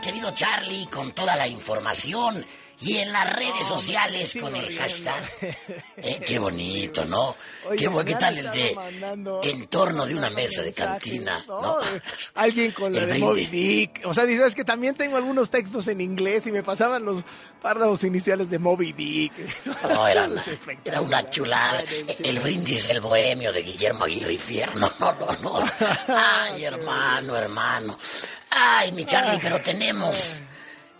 querido Charlie, con toda la información y en las redes sociales con el hashtag. Eh, qué bonito, ¿no? qué, ¿qué tal el de en torno de una mesa de cantina? ¿no? Alguien con la de Moby Dick. O sea, dices que también tengo algunos textos en inglés y me pasaban los párrafos iniciales de Moby Dick. No, era una, era una chulada. El brindis del bohemio de Guillermo Aguirre Fierno. No, no, no. Ay, hermano, hermano. Ay, mi Charlie, pero tenemos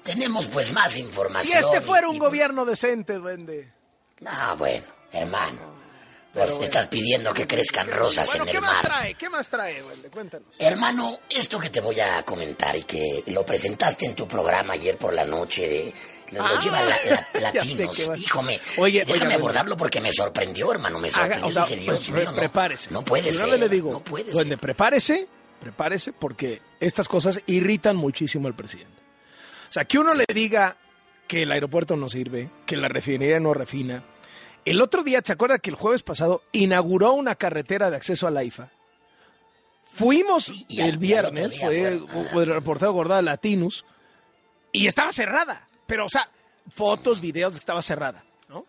tenemos pues más información. Si este fuera un gobierno decente, duende. Ah, bueno, hermano. Pues estás pidiendo que crezcan rosas en el ¿qué mar. Más trae? ¿Qué más trae, duende? Cuéntanos. Hermano, esto que te voy a comentar y que lo presentaste en tu programa ayer por la noche de... Lo, ah, lleva la, Latinos. Híjome, Oye, déjame abordarlo porque me sorprendió, hermano. Me sorprendió. Haga, Dije, Dios mío, no, prepárese. No puede ser. le digo, no puede duende, prepárese, prepárese porque estas cosas irritan muchísimo al presidente. O sea, que uno le diga que el aeropuerto no sirve, que la refinería no refina. El otro día, ¿te acuerdas que el jueves pasado inauguró una carretera de acceso a la IFA? Fuimos el viernes, fue, el reportero Gordada Latinus, y estaba cerrada. Pero, o sea, fotos, videos estaba cerrada, ¿no?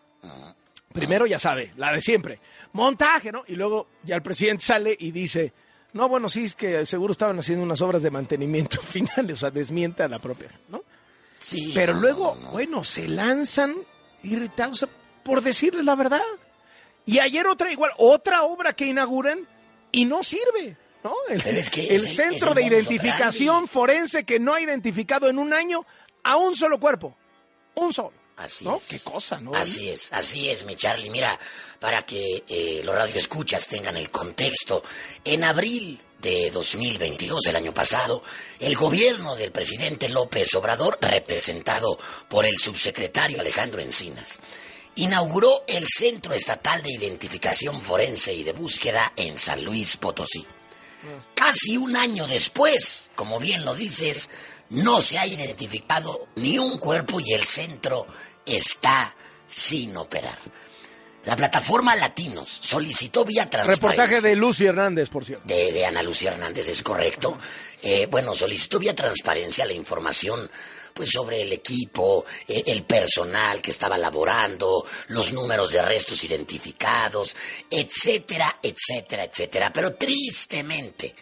Primero, ya sabe, la de siempre. Montaje, ¿no? Y luego ya el presidente sale y dice, no, bueno, sí, es que seguro estaban haciendo unas obras de mantenimiento finales, o sea, desmiente a la propia, ¿no? Pero luego, bueno, se lanzan irritados por decirles la verdad. Y ayer otra igual, otra obra que inauguran y no sirve. ¿no? El, centro de identificación forense que no ha identificado en un año a un solo cuerpo. Un solo. Así ¿no? Qué cosa, ¿no? Así es, así es, mi Charlie. Mira, para que eh, los radioescuchas tengan el contexto, en abril de 2022, el año pasado, el gobierno del presidente López Obrador, representado por el subsecretario Alejandro Encinas, inauguró el Centro Estatal de Identificación Forense y de Búsqueda en San Luis Potosí. Casi un año después, como bien lo dices, no se ha identificado ni un cuerpo y el centro está sin operar. La plataforma Latinos solicitó vía transparencia. Reportaje de Lucy Hernández, por cierto. De, Ana Lucía Hernández, es correcto. Eh, bueno, solicitó vía transparencia la información pues sobre el equipo, eh, el personal que estaba laborando, los números de arrestos identificados, etcétera, etcétera, etcétera. Pero tristemente,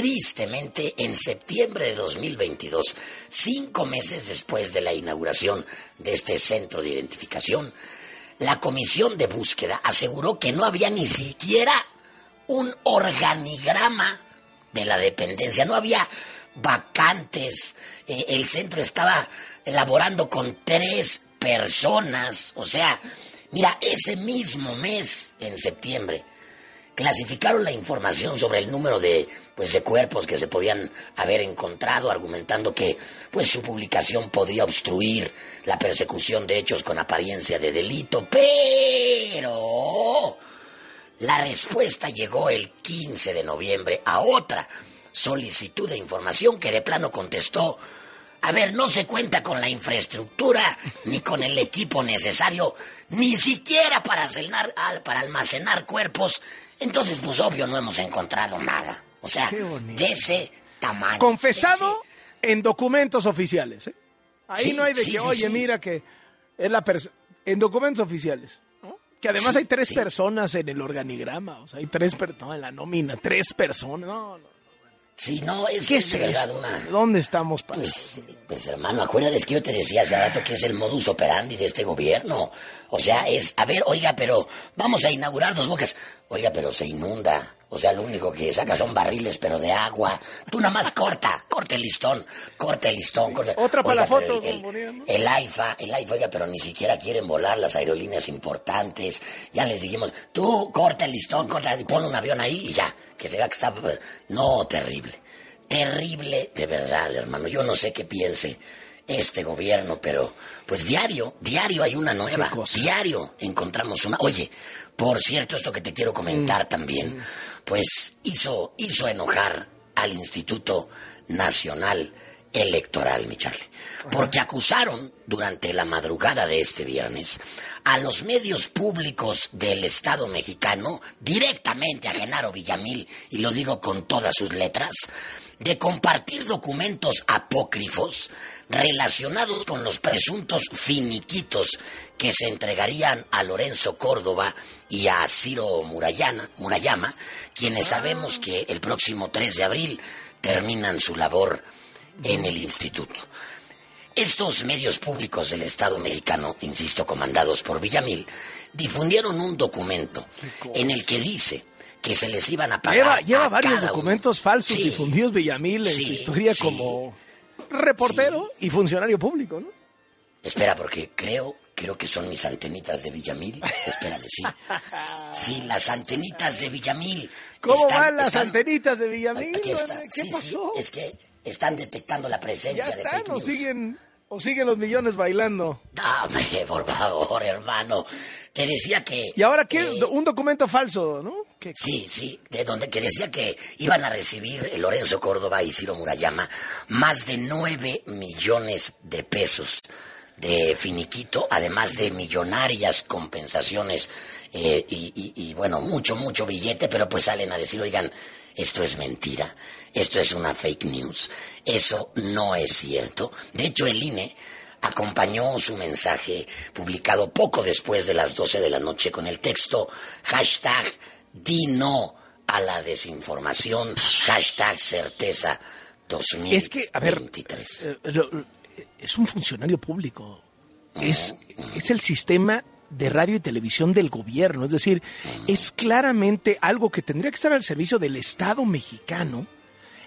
tristemente, en septiembre de 2022, cinco meses después de la inauguración de este centro de identificación, la comisión de búsqueda aseguró que no había ni siquiera un organigrama de la dependencia, no había vacantes, eh, el centro estaba elaborando con tres personas, o sea, mira, ese mismo mes, en septiembre, clasificaron la información sobre el número de, pues, de cuerpos que se podían haber encontrado, argumentando que pues, su publicación podría obstruir la persecución de hechos con apariencia de delito. Pero la respuesta llegó el 15 de noviembre a otra solicitud de información que de plano contestó a ver, no se cuenta con la infraestructura ni con el equipo necesario, ni siquiera para almacenar, para almacenar cuerpos entonces, pues obvio, no hemos encontrado nada. O sea, de ese tamaño. Confesado en documentos oficiales. ¿eh? Ahí no hay de que, oye, mira que es la persona. En documentos oficiales. Que además hay tres personas en el organigrama. O sea, hay tres personas en la nómina. Tres personas. No, no. Sí, no, es, ¿Qué es una... ¿Dónde estamos, padre? Pues, pues, hermano, acuérdate que yo te decía hace rato que es el modus operandi de este gobierno. O sea, es, a ver, oiga, pero vamos a inaugurar dos bocas. Oiga, pero se inunda. O sea, lo único que saca son barriles, pero de agua. Tú nada más corta, corta el listón, corta el listón. Corta. Otra para la foto. El, el, AIFA, el AIFA, oiga, pero ni siquiera quieren volar las aerolíneas importantes. Ya les dijimos, tú corta el listón, corta, pon un avión ahí y ya que se vea que está... No, terrible. Terrible de verdad, hermano. Yo no sé qué piense este gobierno, pero pues diario, diario hay una nueva. Diario encontramos una. Oye, por cierto, esto que te quiero comentar mm. también, mm. pues hizo, hizo enojar al Instituto Nacional Electoral, mi Charlie. Porque acusaron durante la madrugada de este viernes a los medios públicos del Estado mexicano, directamente a Genaro Villamil, y lo digo con todas sus letras, de compartir documentos apócrifos relacionados con los presuntos finiquitos que se entregarían a Lorenzo Córdoba y a Ciro Murayama, quienes sabemos que el próximo 3 de abril terminan su labor en el instituto. Estos medios públicos del Estado mexicano, insisto, comandados por Villamil, difundieron un documento en el que dice que se les iban a pagar. Lleva, varios documentos falsos difundidos Villamil en su historia como reportero y funcionario público, ¿no? Espera, porque creo, creo que son mis antenitas de Villamil. Espérame, sí. Sí, las antenitas de Villamil. ¿Cómo van las antenitas de Villamil? ¿Qué pasó? es que están detectando la presencia ya están, de o siguen o siguen los millones bailando. Dame, por favor, hermano. Te decía que. Y ahora qué, eh, un documento falso, ¿no? Sí, sí, de donde que decía que iban a recibir Lorenzo Córdoba y Ciro Murayama más de nueve millones de pesos de finiquito, además de millonarias compensaciones eh, y, y, bueno, mucho, mucho billete, pero pues salen a decir, oigan, esto es mentira, esto es una fake news, eso no es cierto. De hecho, el INE acompañó su mensaje publicado poco después de las 12 de la noche con el texto hashtag di no a la desinformación, hashtag certeza 2023. Es que, a ver, eh, es un funcionario público, es, es el sistema de radio y televisión del gobierno. Es decir, es claramente algo que tendría que estar al servicio del Estado mexicano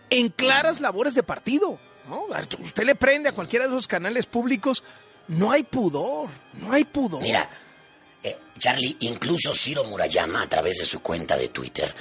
en claras labores de partido. ¿no? Usted le prende a cualquiera de esos canales públicos, no hay pudor, no hay pudor. Mira, eh, Charlie, incluso Ciro Murayama, a través de su cuenta de Twitter,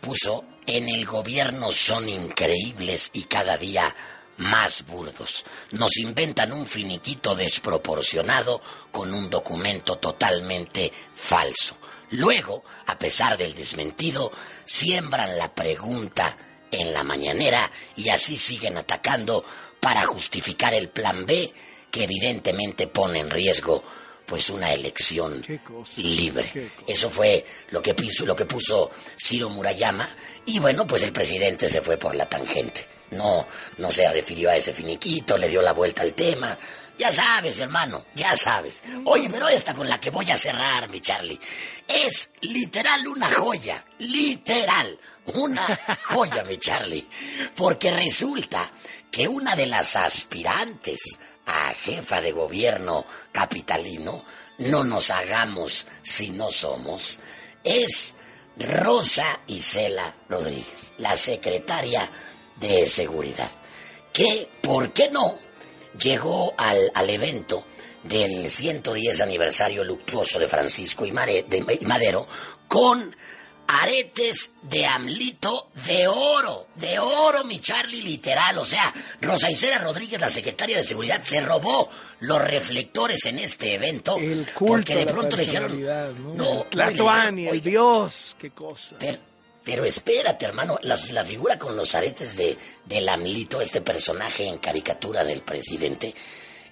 puso, en el gobierno son increíbles y cada día más burdos. Nos inventan un finiquito desproporcionado con un documento totalmente falso. Luego, a pesar del desmentido, siembran la pregunta en la mañanera y así siguen atacando para justificar el plan B que evidentemente pone en riesgo pues una elección libre. Eso fue lo que, puso, lo que puso Ciro Murayama y bueno, pues el presidente se fue por la tangente no, no se refirió a ese finiquito, le dio la vuelta al tema. Ya sabes, hermano, ya sabes. Oye, pero esta con la que voy a cerrar, mi Charlie, es literal una joya, literal, una joya, mi Charlie. Porque resulta que una de las aspirantes jefa de gobierno capitalino, no nos hagamos si no somos, es Rosa Isela Rodríguez, la secretaria de seguridad, que, ¿por qué no?, llegó al, al evento del 110 aniversario luctuoso de Francisco y, Madero con aretes de amlito de oro, de oro, mi Charlie, literal. O sea, Rosa Isera Rodríguez, la secretaria de Seguridad, se robó los reflectores en este evento. El porque de pronto le dijeron. No, no el Dios, qué cosa. Pero espérate, hermano, la, figura con los aretes de, del Amlito, este personaje en caricatura del presidente,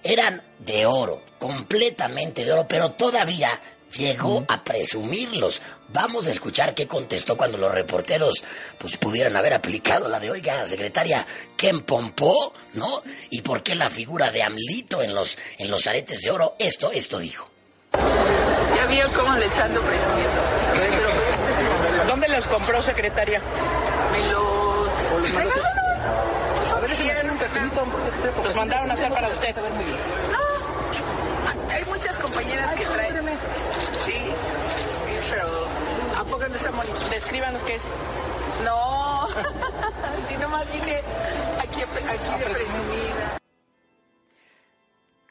eran de oro, completamente de oro, pero todavía llegó a presumirlos. Vamos a escuchar qué contestó cuando los reporteros pues pudieran haber aplicado la de, oiga, secretaria, ¿qué empompó? ¿No? ¿Y por qué la figura de Amlito en los, en los aretes de oro? Esto, esto dijo. Ya vio cómo les ando presumiendo. ¿Dónde los compró, secretaria? Me los... Los mandaron a hacer para usted. No, muchas compañeras que traen. Sí, sí, pero ¿a poco no está bonito? Descríbanos qué es. No, si nomás vine aquí, aquí de presumir.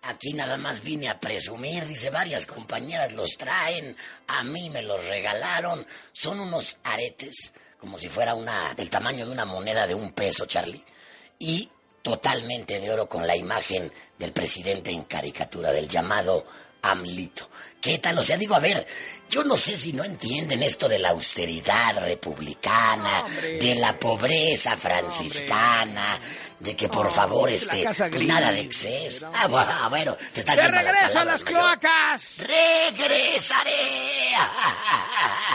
Aquí nada más vine a presumir, dice varias compañeras los traen, a mí me los regalaron, son unos aretes, como si fuera una, del tamaño de una moneda de un peso, Charlie, y totalmente de oro con la imagen del presidente en caricatura, del llamado AMLITO. ¿Qué tal? O sea, digo, a ver, yo no sé si no entienden esto de la austeridad republicana, de la pobreza franciscana, de que por favor, este, pues nada de exceso. Ah, bueno, te estás ¡De regreso a las cloacas! ¡Regresaré!